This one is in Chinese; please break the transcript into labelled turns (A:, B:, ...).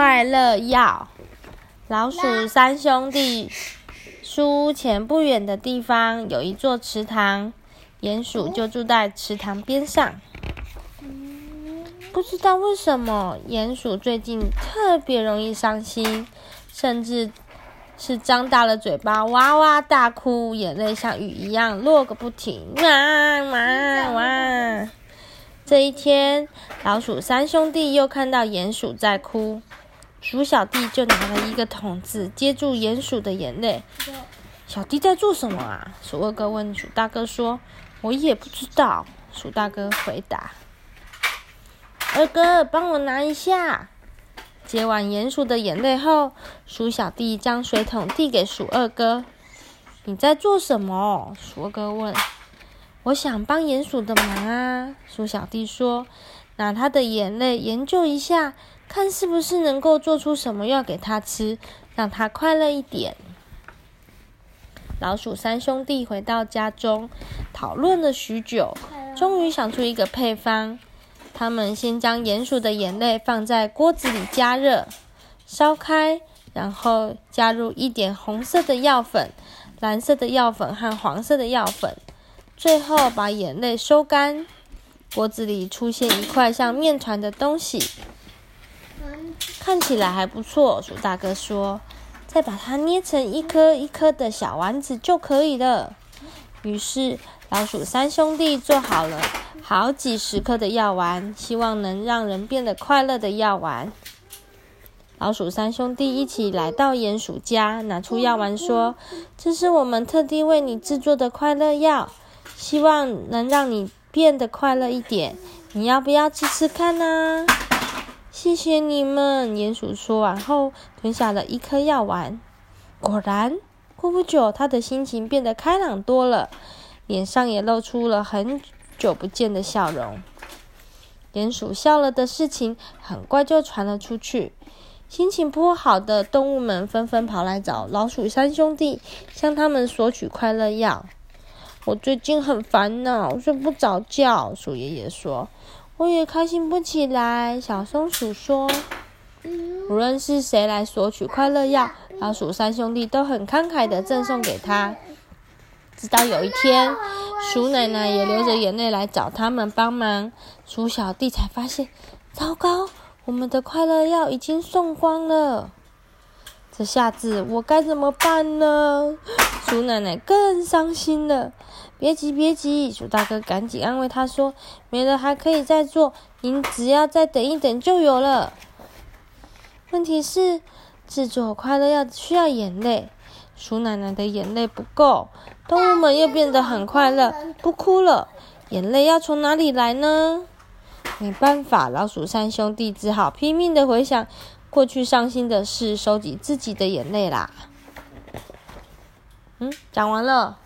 A: 快乐药。老鼠三兄弟书屋前不远的地方有一座池塘，鼹鼠就住在池塘边上。不知道为什么，鼹鼠最近特别容易伤心，甚至是张大了嘴巴哇哇大哭，眼泪像雨一样落个不停。哇哇哇！这一天，老鼠三兄弟又看到鼹鼠在哭，鼠小弟就拿了一个桶子接住鼹鼠的眼泪。小弟在做什么啊？鼠二哥问鼠大哥说：“我也不知道。”鼠大哥回答：“二哥，帮我拿一下。”接完鼹鼠的眼泪后，鼠小弟将水桶递给鼠二哥：“你在做什么？”鼠二哥问。我想帮鼹鼠的忙啊，鼠小弟说：“拿他的眼泪研究一下，看是不是能够做出什么药给他吃，让他快乐一点。”老鼠三兄弟回到家中，讨论了许久，终于想出一个配方。他们先将鼹鼠的眼泪放在锅子里加热，烧开，然后加入一点红色的药粉、蓝色的药粉和黄色的药粉。最后把眼泪收干，锅子里出现一块像面团的东西，看起来还不错。鼠大哥说：“再把它捏成一颗一颗的小丸子就可以了。”于是老鼠三兄弟做好了好几十颗的药丸，希望能让人变得快乐的药丸。老鼠三兄弟一起来到鼹鼠家，拿出药丸说：“这是我们特地为你制作的快乐药。”希望能让你变得快乐一点，你要不要吃吃看呢？谢谢你们，鼹鼠说完后吞下了一颗药丸。果然，过不久，他的心情变得开朗多了，脸上也露出了很久不见的笑容。鼹鼠笑了的事情很快就传了出去，心情不好的动物们纷纷跑来找老鼠三兄弟，向他们索取快乐药。我最近很烦恼，睡不着觉。鼠爷爷说：“我也开心不起来。”小松鼠说：“无论是谁来索取快乐药，老鼠三兄弟都很慷慨的赠送给他。”直到有一天，鼠奶奶也流着眼泪来找他们帮忙，鼠小弟才发现，糟糕，我们的快乐药已经送光了。这下子我该怎么办呢？鼠奶奶更伤心了。别急，别急，鼠大哥赶紧安慰他说：“没了还可以再做，您只要再等一等就有了。”问题是，制作快乐要需要眼泪，鼠奶奶的眼泪不够，动物们又变得很快乐，不哭了。眼泪要从哪里来呢？没办法，老鼠三兄弟只好拼命的回想。过去伤心的事，收集自己的眼泪啦。嗯，讲完了。